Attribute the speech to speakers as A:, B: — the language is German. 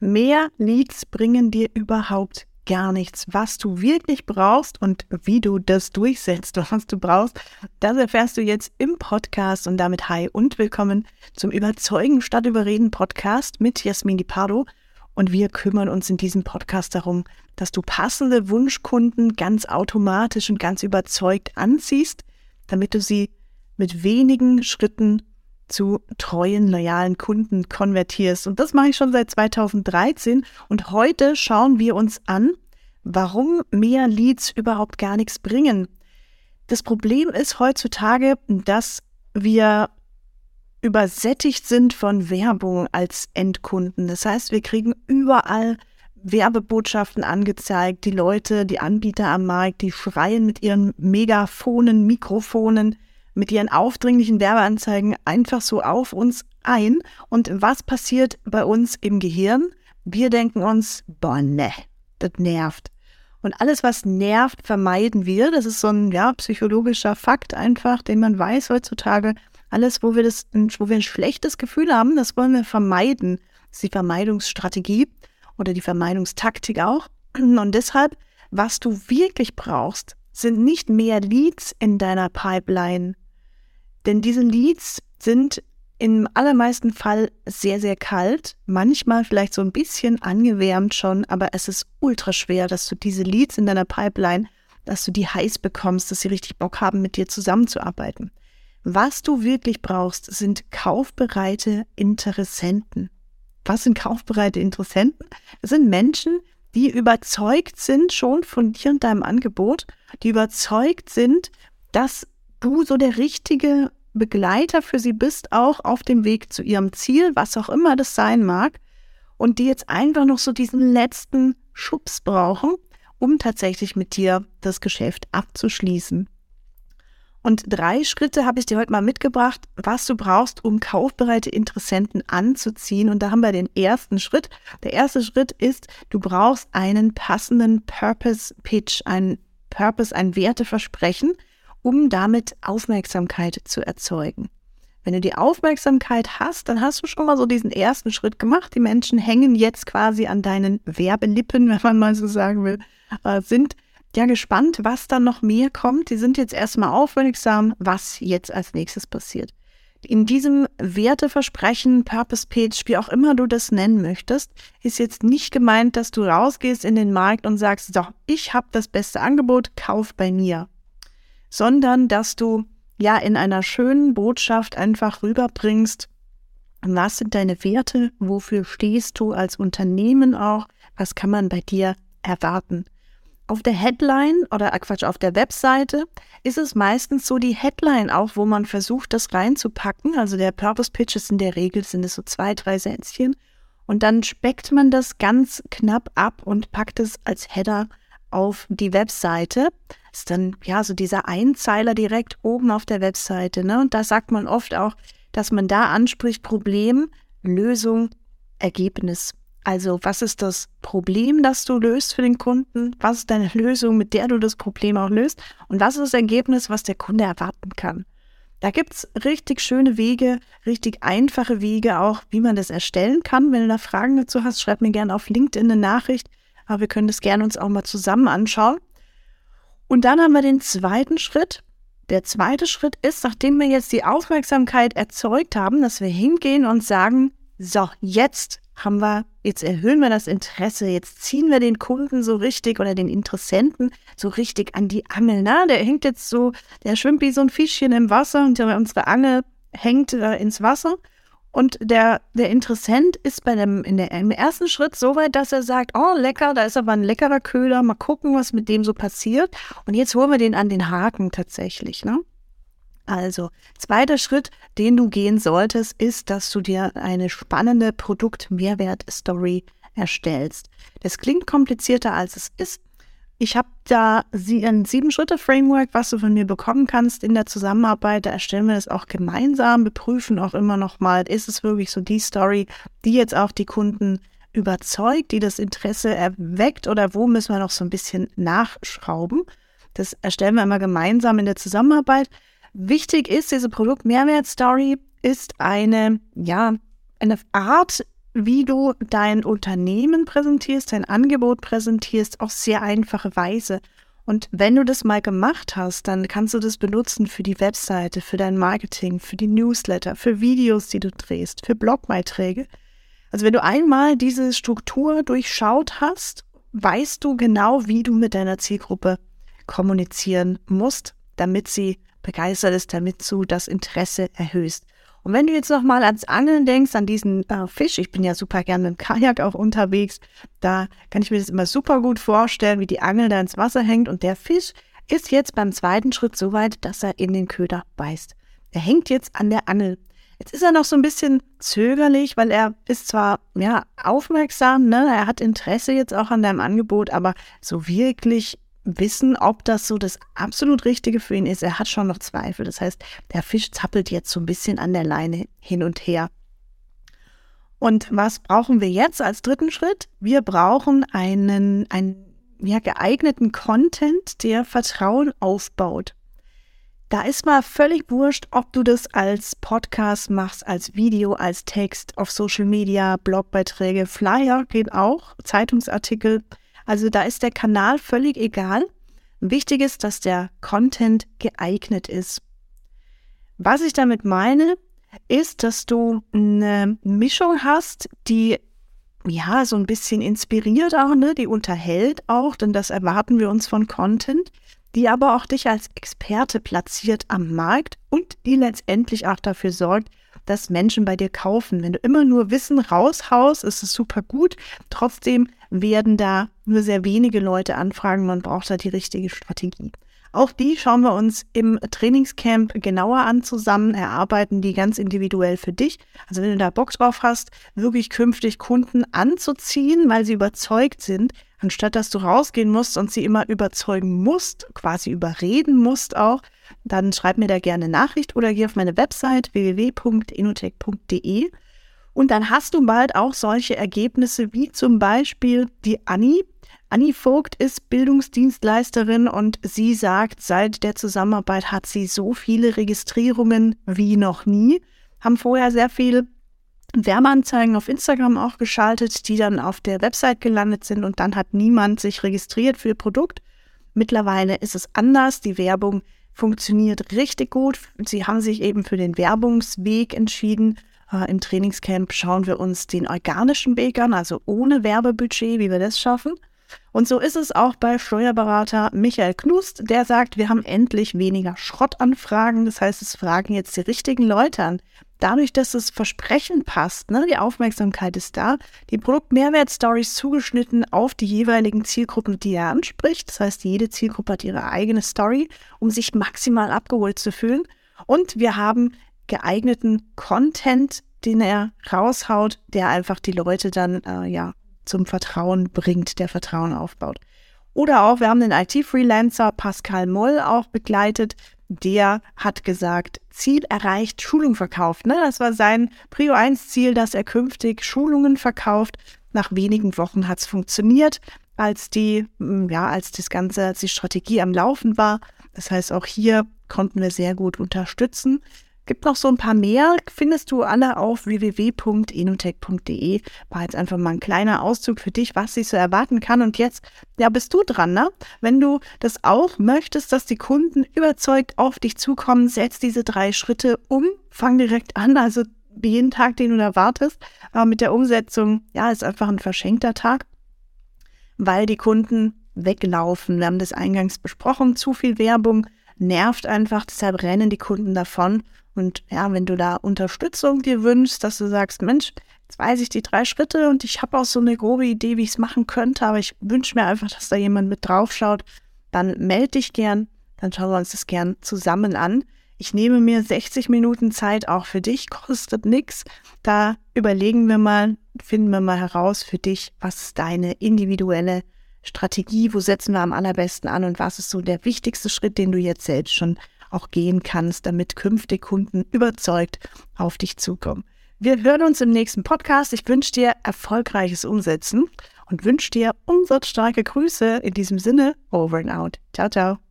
A: Mehr Leads bringen dir überhaupt gar nichts. Was du wirklich brauchst und wie du das durchsetzt, was du brauchst, das erfährst du jetzt im Podcast und damit hi und willkommen zum Überzeugen statt Überreden Podcast mit Jasmin Di Pardo. Und wir kümmern uns in diesem Podcast darum, dass du passende Wunschkunden ganz automatisch und ganz überzeugt anziehst, damit du sie mit wenigen Schritten zu treuen, loyalen Kunden konvertierst. Und das mache ich schon seit 2013. Und heute schauen wir uns an, warum mehr Leads überhaupt gar nichts bringen. Das Problem ist heutzutage, dass wir übersättigt sind von Werbung als Endkunden. Das heißt, wir kriegen überall Werbebotschaften angezeigt. Die Leute, die Anbieter am Markt, die schreien mit ihren Megafonen, Mikrofonen, mit ihren aufdringlichen Werbeanzeigen einfach so auf uns ein. Und was passiert bei uns im Gehirn? Wir denken uns, boah, ne, das nervt. Und alles, was nervt, vermeiden wir. Das ist so ein ja, psychologischer Fakt einfach, den man weiß heutzutage. Alles, wo wir, das, wo wir ein schlechtes Gefühl haben, das wollen wir vermeiden. Das ist die Vermeidungsstrategie oder die Vermeidungstaktik auch. Und deshalb, was du wirklich brauchst, sind nicht mehr Leads in deiner Pipeline. Denn diese Leads sind im allermeisten Fall sehr, sehr kalt, manchmal vielleicht so ein bisschen angewärmt schon, aber es ist ultra schwer, dass du diese Leads in deiner Pipeline, dass du die heiß bekommst, dass sie richtig Bock haben, mit dir zusammenzuarbeiten. Was du wirklich brauchst, sind kaufbereite Interessenten. Was sind kaufbereite Interessenten? Das sind Menschen, die überzeugt sind schon von dir und deinem Angebot, die überzeugt sind, dass du so der richtige Begleiter für sie bist, auch auf dem Weg zu ihrem Ziel, was auch immer das sein mag, und die jetzt einfach noch so diesen letzten Schubs brauchen, um tatsächlich mit dir das Geschäft abzuschließen. Und drei Schritte habe ich dir heute mal mitgebracht, was du brauchst, um kaufbereite Interessenten anzuziehen. Und da haben wir den ersten Schritt. Der erste Schritt ist, du brauchst einen passenden Purpose Pitch, ein Purpose, ein Werteversprechen, um damit Aufmerksamkeit zu erzeugen. Wenn du die Aufmerksamkeit hast, dann hast du schon mal so diesen ersten Schritt gemacht. Die Menschen hängen jetzt quasi an deinen Werbelippen, wenn man mal so sagen will, äh, sind ja gespannt, was dann noch mehr kommt. Die sind jetzt erstmal aufmerksam, was jetzt als nächstes passiert. In diesem Werteversprechen, Purpose Page, wie auch immer du das nennen möchtest, ist jetzt nicht gemeint, dass du rausgehst in den Markt und sagst, so, ich habe das beste Angebot, kauf bei mir sondern dass du ja in einer schönen Botschaft einfach rüberbringst, was sind deine Werte, wofür stehst du als Unternehmen auch, was kann man bei dir erwarten. Auf der Headline oder äh, Quatsch, auf der Webseite ist es meistens so die Headline auch, wo man versucht, das reinzupacken. Also der Purpose Pitch ist in der Regel sind es so zwei, drei Sätzchen. Und dann speckt man das ganz knapp ab und packt es als Header auf die Webseite. Ist dann ja so dieser Einzeiler direkt oben auf der Webseite. Ne? Und da sagt man oft auch, dass man da anspricht Problem, Lösung, Ergebnis. Also was ist das Problem, das du löst für den Kunden? Was ist deine Lösung, mit der du das Problem auch löst? Und was ist das Ergebnis, was der Kunde erwarten kann? Da gibt es richtig schöne Wege, richtig einfache Wege auch, wie man das erstellen kann. Wenn du da Fragen dazu hast, schreib mir gerne auf LinkedIn eine Nachricht. Aber wir können das gerne uns auch mal zusammen anschauen. Und dann haben wir den zweiten Schritt. Der zweite Schritt ist, nachdem wir jetzt die Aufmerksamkeit erzeugt haben, dass wir hingehen und sagen, so, jetzt haben wir, jetzt erhöhen wir das Interesse, jetzt ziehen wir den Kunden so richtig oder den Interessenten so richtig an die Angel. Na, der hängt jetzt so, der schwimmt wie so ein Fischchen im Wasser und unsere Angel hängt äh, ins Wasser. Und der, der Interessent ist bei dem, in der, im ersten Schritt so weit, dass er sagt, oh lecker, da ist aber ein leckerer Köder, mal gucken, was mit dem so passiert. Und jetzt holen wir den an den Haken tatsächlich. Ne? Also, zweiter Schritt, den du gehen solltest, ist, dass du dir eine spannende Produkt-Mehrwert-Story erstellst. Das klingt komplizierter, als es ist. Ich habe da ein Sieben-Schritte-Framework, was du von mir bekommen kannst in der Zusammenarbeit. Da erstellen wir das auch gemeinsam, beprüfen auch immer noch mal, ist es wirklich so die Story, die jetzt auch die Kunden überzeugt, die das Interesse erweckt oder wo müssen wir noch so ein bisschen nachschrauben. Das erstellen wir immer gemeinsam in der Zusammenarbeit. Wichtig ist, diese Produkt-Mehrwert-Story ist eine, ja, eine Art, wie du dein Unternehmen präsentierst, dein Angebot präsentierst, auf sehr einfache Weise. Und wenn du das mal gemacht hast, dann kannst du das benutzen für die Webseite, für dein Marketing, für die Newsletter, für Videos, die du drehst, für Blogbeiträge. Also wenn du einmal diese Struktur durchschaut hast, weißt du genau, wie du mit deiner Zielgruppe kommunizieren musst, damit sie begeistert ist, damit du das Interesse erhöhst. Und wenn du jetzt nochmal ans Angeln denkst, an diesen äh, Fisch, ich bin ja super gerne mit dem Kajak auch unterwegs, da kann ich mir das immer super gut vorstellen, wie die Angel da ins Wasser hängt und der Fisch ist jetzt beim zweiten Schritt so weit, dass er in den Köder beißt. Er hängt jetzt an der Angel. Jetzt ist er noch so ein bisschen zögerlich, weil er ist zwar ja aufmerksam, ne, er hat Interesse jetzt auch an deinem Angebot, aber so wirklich wissen, ob das so das absolut Richtige für ihn ist. Er hat schon noch Zweifel. Das heißt, der Fisch zappelt jetzt so ein bisschen an der Leine hin und her. Und was brauchen wir jetzt als dritten Schritt? Wir brauchen einen, einen ja, geeigneten Content, der Vertrauen aufbaut. Da ist mal völlig wurscht, ob du das als Podcast machst, als Video, als Text, auf Social Media, Blogbeiträge, Flyer geht auch, Zeitungsartikel. Also da ist der Kanal völlig egal. Wichtig ist, dass der Content geeignet ist. Was ich damit meine, ist, dass du eine Mischung hast, die ja so ein bisschen inspiriert auch, ne? die unterhält auch, denn das erwarten wir uns von Content, die aber auch dich als Experte platziert am Markt und die letztendlich auch dafür sorgt, dass Menschen bei dir kaufen. Wenn du immer nur Wissen raushaust, ist es super gut. Trotzdem werden da nur sehr wenige Leute anfragen. Man braucht da die richtige Strategie. Auch die schauen wir uns im Trainingscamp genauer an zusammen, erarbeiten die ganz individuell für dich. Also wenn du da Bock drauf hast, wirklich künftig Kunden anzuziehen, weil sie überzeugt sind, anstatt dass du rausgehen musst und sie immer überzeugen musst, quasi überreden musst auch, dann schreib mir da gerne Nachricht oder geh auf meine Website www.inotech.de und dann hast du bald auch solche Ergebnisse wie zum Beispiel die Anni. Anni Vogt ist Bildungsdienstleisterin und sie sagt, seit der Zusammenarbeit hat sie so viele Registrierungen wie noch nie. Haben vorher sehr viel Werbeanzeigen auf Instagram auch geschaltet, die dann auf der Website gelandet sind und dann hat niemand sich registriert für ihr Produkt. Mittlerweile ist es anders. Die Werbung funktioniert richtig gut. Sie haben sich eben für den Werbungsweg entschieden äh, Im Trainingscamp schauen wir uns den organischen Weg an, also ohne Werbebudget, wie wir das schaffen. Und so ist es auch bei Steuerberater Michael Knust, der sagt, wir haben endlich weniger Schrottanfragen. Das heißt, es fragen jetzt die richtigen Leute an. Dadurch, dass das Versprechen passt, ne, die Aufmerksamkeit ist da, die Produktmehrwert-Stories zugeschnitten auf die jeweiligen Zielgruppen, die er anspricht. Das heißt, jede Zielgruppe hat ihre eigene Story, um sich maximal abgeholt zu fühlen. Und wir haben geeigneten Content, den er raushaut, der einfach die Leute dann äh, ja zum Vertrauen bringt, der Vertrauen aufbaut. Oder auch, wir haben den IT-Freelancer Pascal Moll auch begleitet. Der hat gesagt, Ziel erreicht, Schulung verkauft. Ne? Das war sein Prio 1 Ziel, dass er künftig Schulungen verkauft. Nach wenigen Wochen hat es funktioniert, als die, ja, als das Ganze, als die Strategie am Laufen war. Das heißt, auch hier konnten wir sehr gut unterstützen. Gibt noch so ein paar mehr, findest du alle auf www.enotech.de. War jetzt einfach mal ein kleiner Auszug für dich, was sich so erwarten kann. Und jetzt, ja, bist du dran, ne? Wenn du das auch möchtest, dass die Kunden überzeugt auf dich zukommen, setz diese drei Schritte um, fang direkt an, also jeden Tag, den du da wartest. Aber mit der Umsetzung, ja, ist einfach ein verschenkter Tag, weil die Kunden weglaufen. Wir haben das eingangs besprochen, zu viel Werbung nervt einfach, deshalb rennen die Kunden davon. Und ja, wenn du da Unterstützung dir wünschst, dass du sagst, Mensch, jetzt weiß ich die drei Schritte und ich habe auch so eine grobe Idee, wie ich es machen könnte, aber ich wünsche mir einfach, dass da jemand mit drauf schaut, dann melde dich gern, dann schauen wir uns das gern zusammen an. Ich nehme mir 60 Minuten Zeit auch für dich, kostet nichts. Da überlegen wir mal, finden wir mal heraus für dich, was ist deine individuelle Strategie, wo setzen wir am allerbesten an und was ist so der wichtigste Schritt, den du jetzt selbst schon auch gehen kannst, damit künftig Kunden überzeugt auf dich zukommen. Wir hören uns im nächsten Podcast. Ich wünsche dir erfolgreiches Umsetzen und wünsche dir umsatzstarke Grüße. In diesem Sinne, over and out. Ciao, ciao.